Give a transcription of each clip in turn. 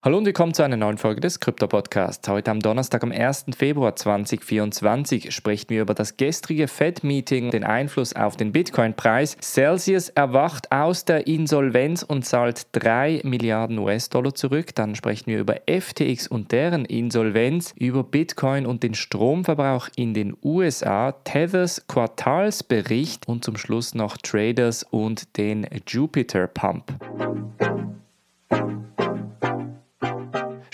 Hallo und willkommen zu einer neuen Folge des Krypto-Podcasts. Heute am Donnerstag, am 1. Februar 2024, sprechen wir über das gestrige Fed-Meeting, den Einfluss auf den Bitcoin-Preis. Celsius erwacht aus der Insolvenz und zahlt 3 Milliarden US-Dollar zurück. Dann sprechen wir über FTX und deren Insolvenz, über Bitcoin und den Stromverbrauch in den USA, Tethers Quartalsbericht und zum Schluss noch Traders und den Jupiter Pump.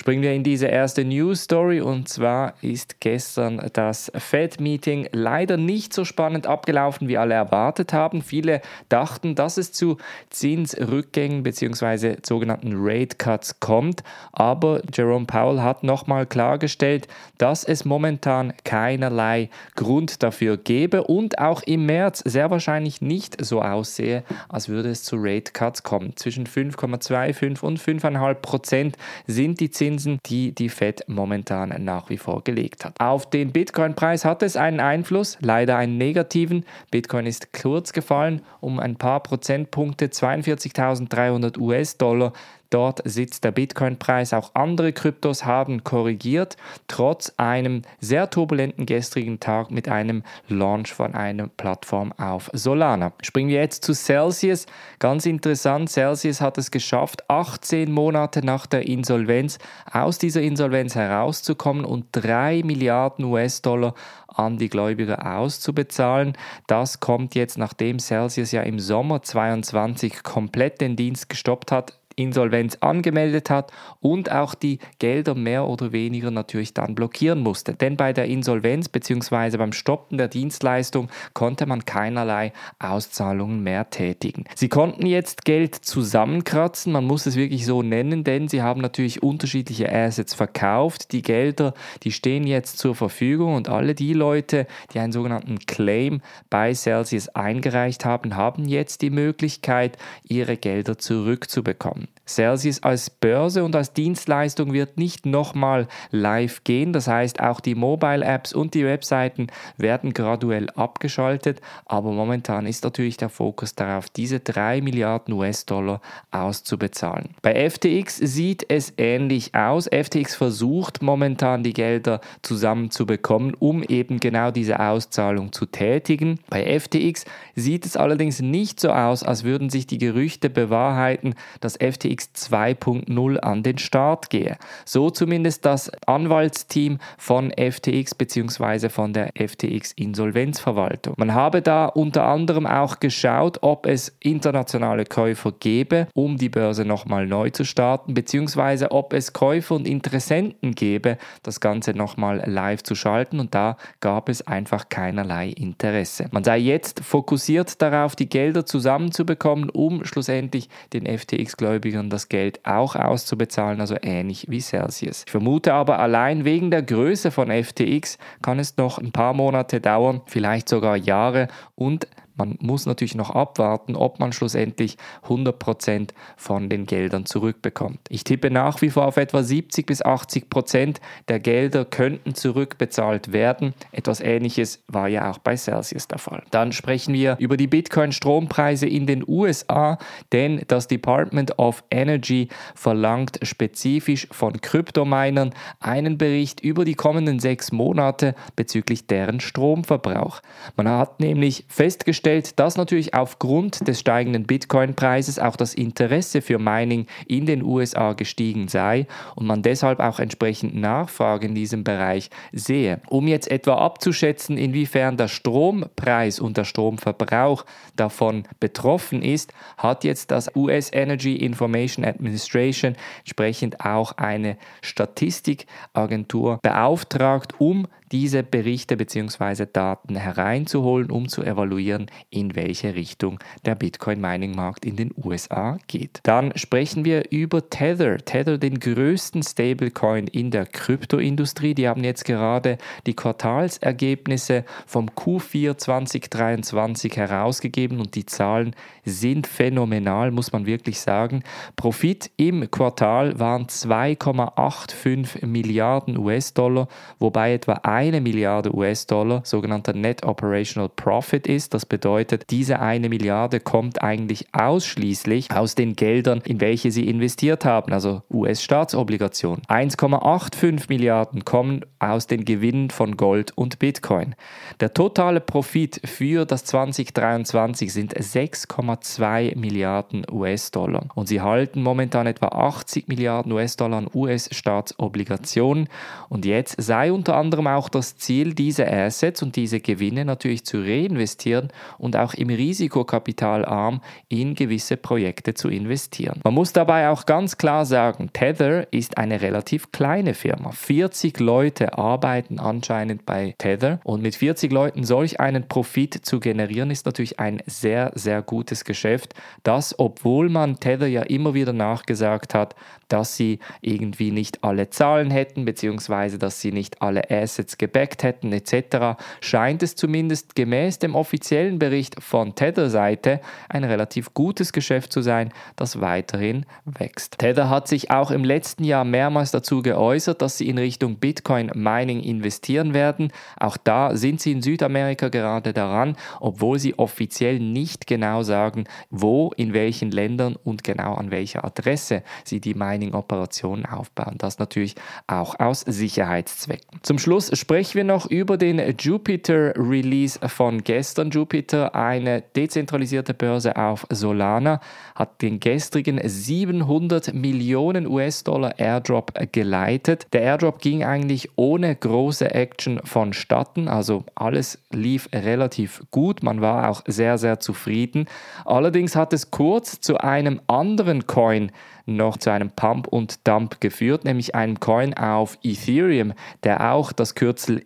Springen wir in diese erste News Story und zwar ist gestern das Fed-Meeting leider nicht so spannend abgelaufen, wie alle erwartet haben. Viele dachten, dass es zu Zinsrückgängen bzw. sogenannten Rate Cuts kommt, aber Jerome Powell hat nochmal klargestellt, dass es momentan keinerlei Grund dafür gebe und auch im März sehr wahrscheinlich nicht so aussehe, als würde es zu Rate Cuts kommen. Zwischen 5,25 und 5,5 Prozent sind die Zinsen Zinsen, die die Fed momentan nach wie vor gelegt hat. Auf den Bitcoin-Preis hat es einen Einfluss, leider einen negativen. Bitcoin ist kurz gefallen um ein paar Prozentpunkte, 42.300 US-Dollar. Dort sitzt der Bitcoin-Preis. Auch andere Kryptos haben korrigiert, trotz einem sehr turbulenten gestrigen Tag mit einem Launch von einer Plattform auf Solana. Springen wir jetzt zu Celsius. Ganz interessant, Celsius hat es geschafft, 18 Monate nach der Insolvenz aus dieser Insolvenz herauszukommen und 3 Milliarden US-Dollar an die Gläubiger auszubezahlen. Das kommt jetzt, nachdem Celsius ja im Sommer 22 komplett den Dienst gestoppt hat, Insolvenz angemeldet hat und auch die Gelder mehr oder weniger natürlich dann blockieren musste. Denn bei der Insolvenz bzw. beim Stoppen der Dienstleistung konnte man keinerlei Auszahlungen mehr tätigen. Sie konnten jetzt Geld zusammenkratzen, man muss es wirklich so nennen, denn sie haben natürlich unterschiedliche Assets verkauft. Die Gelder, die stehen jetzt zur Verfügung und alle die Leute, die einen sogenannten Claim bei Celsius eingereicht haben, haben jetzt die Möglichkeit, ihre Gelder zurückzubekommen. Celsius als Börse und als Dienstleistung wird nicht nochmal live gehen. Das heißt, auch die Mobile-Apps und die Webseiten werden graduell abgeschaltet. Aber momentan ist natürlich der Fokus darauf, diese 3 Milliarden US-Dollar auszubezahlen. Bei FTX sieht es ähnlich aus. FTX versucht momentan die Gelder zusammenzubekommen, um eben genau diese Auszahlung zu tätigen. Bei FTX sieht es allerdings nicht so aus, als würden sich die Gerüchte bewahrheiten, dass FTX FTX 2.0 an den Start gehe. So zumindest das Anwaltsteam von FTX bzw. von der FTX Insolvenzverwaltung. Man habe da unter anderem auch geschaut, ob es internationale Käufer gäbe, um die Börse nochmal neu zu starten, beziehungsweise ob es Käufer und Interessenten gäbe, das Ganze nochmal live zu schalten und da gab es einfach keinerlei Interesse. Man sei jetzt fokussiert darauf, die Gelder zusammenzubekommen, um schlussendlich den FTX-Gläubigen Gläubigern das Geld auch auszubezahlen, also ähnlich wie Celsius. Ich vermute aber allein wegen der Größe von FTX kann es noch ein paar Monate dauern, vielleicht sogar Jahre und man muss natürlich noch abwarten, ob man schlussendlich 100% von den Geldern zurückbekommt. Ich tippe nach wie vor auf etwa 70 bis 80% der Gelder könnten zurückbezahlt werden. Etwas ähnliches war ja auch bei Celsius der Fall. Dann sprechen wir über die Bitcoin-Strompreise in den USA, denn das Department of Energy verlangt spezifisch von Kryptominern einen Bericht über die kommenden sechs Monate bezüglich deren Stromverbrauch. Man hat nämlich festgestellt, festgestellt, dass natürlich aufgrund des steigenden Bitcoin-Preises auch das Interesse für Mining in den USA gestiegen sei und man deshalb auch entsprechend Nachfrage in diesem Bereich sehe. Um jetzt etwa abzuschätzen, inwiefern der Strompreis und der Stromverbrauch davon betroffen ist, hat jetzt das US Energy Information Administration entsprechend auch eine Statistikagentur beauftragt, um diese Berichte bzw. Daten hereinzuholen, um zu evaluieren, in welche Richtung der Bitcoin-Mining-Markt in den USA geht. Dann sprechen wir über Tether. Tether, den größten Stablecoin in der Kryptoindustrie. Die haben jetzt gerade die Quartalsergebnisse vom Q4 2023 herausgegeben und die Zahlen sind phänomenal, muss man wirklich sagen. Profit im Quartal waren 2,85 Milliarden US-Dollar, wobei etwa eine Milliarde US-Dollar, sogenannter Net Operational Profit ist. Das bedeutet, diese eine Milliarde kommt eigentlich ausschließlich aus den Geldern, in welche sie investiert haben, also US-Staatsobligationen. 1,85 Milliarden kommen aus den Gewinnen von Gold und Bitcoin. Der totale Profit für das 2023 sind 6,2 Milliarden US-Dollar und sie halten momentan etwa 80 Milliarden US-Dollar an US-Staatsobligationen und jetzt sei unter anderem auch das Ziel, diese Assets und diese Gewinne natürlich zu reinvestieren und auch im Risikokapitalarm in gewisse Projekte zu investieren. Man muss dabei auch ganz klar sagen, Tether ist eine relativ kleine Firma. 40 Leute arbeiten anscheinend bei Tether und mit 40 Leuten solch einen Profit zu generieren ist natürlich ein sehr, sehr gutes Geschäft, das, obwohl man Tether ja immer wieder nachgesagt hat, dass sie irgendwie nicht alle Zahlen hätten, beziehungsweise dass sie nicht alle Assets gebackt hätten, etc., scheint es zumindest gemäß dem offiziellen Bericht von Tether-Seite ein relativ gutes Geschäft zu sein, das weiterhin wächst. Tether hat sich auch im letzten Jahr mehrmals dazu geäußert, dass sie in Richtung Bitcoin Mining investieren werden. Auch da sind sie in Südamerika gerade daran, obwohl sie offiziell nicht genau sagen, wo, in welchen Ländern und genau an welcher Adresse sie die Mining-Operationen aufbauen. Das natürlich auch aus Sicherheitszwecken. Zum Schluss sprechen wir noch über den Jupiter-Release von gestern. Jupiter, eine dezentralisierte Börse auf Solana, hat den gestrigen 700 Millionen US-Dollar Airdrop geleitet. Der Airdrop ging eigentlich ohne große Action vonstatten, also alles lief relativ gut. Man war auch sehr, sehr zufrieden. Allerdings hat es kurz zu einem anderen Coin noch zu einem Pump und Dump geführt, nämlich einem Coin auf Ethereum, der auch das Kürzel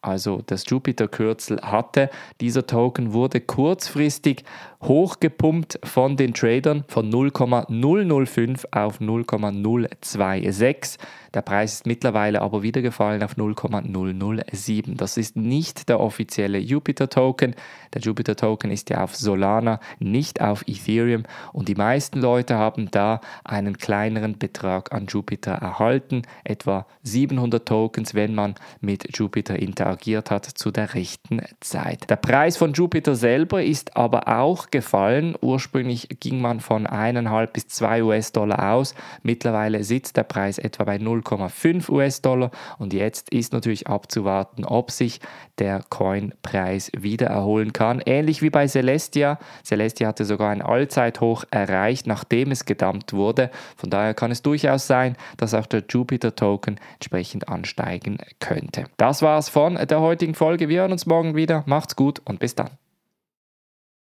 Also das Jupiter-Kürzel hatte. Dieser Token wurde kurzfristig hochgepumpt von den Tradern von 0,005 auf 0,026. Der Preis ist mittlerweile aber wieder gefallen auf 0,007. Das ist nicht der offizielle Jupiter-Token. Der Jupiter-Token ist ja auf Solana, nicht auf Ethereum. Und die meisten Leute haben da einen kleineren Betrag an Jupiter erhalten, etwa 700 Tokens, wenn man mit Jupiter interagiert hat zu der rechten Zeit. Der Preis von Jupiter selber ist aber auch gefallen. Ursprünglich ging man von 1,5 bis 2 US-Dollar aus. Mittlerweile sitzt der Preis etwa bei 0,5 US-Dollar und jetzt ist natürlich abzuwarten, ob sich der Coin-Preis wieder erholen kann. Ähnlich wie bei Celestia. Celestia hatte sogar ein Allzeithoch erreicht, nachdem es gedammt wurde. Von daher kann es durchaus sein, dass auch der Jupiter-Token entsprechend ansteigen könnte. Das war's von der heutigen Folge. Wir hören uns morgen wieder. Macht's gut und bis dann.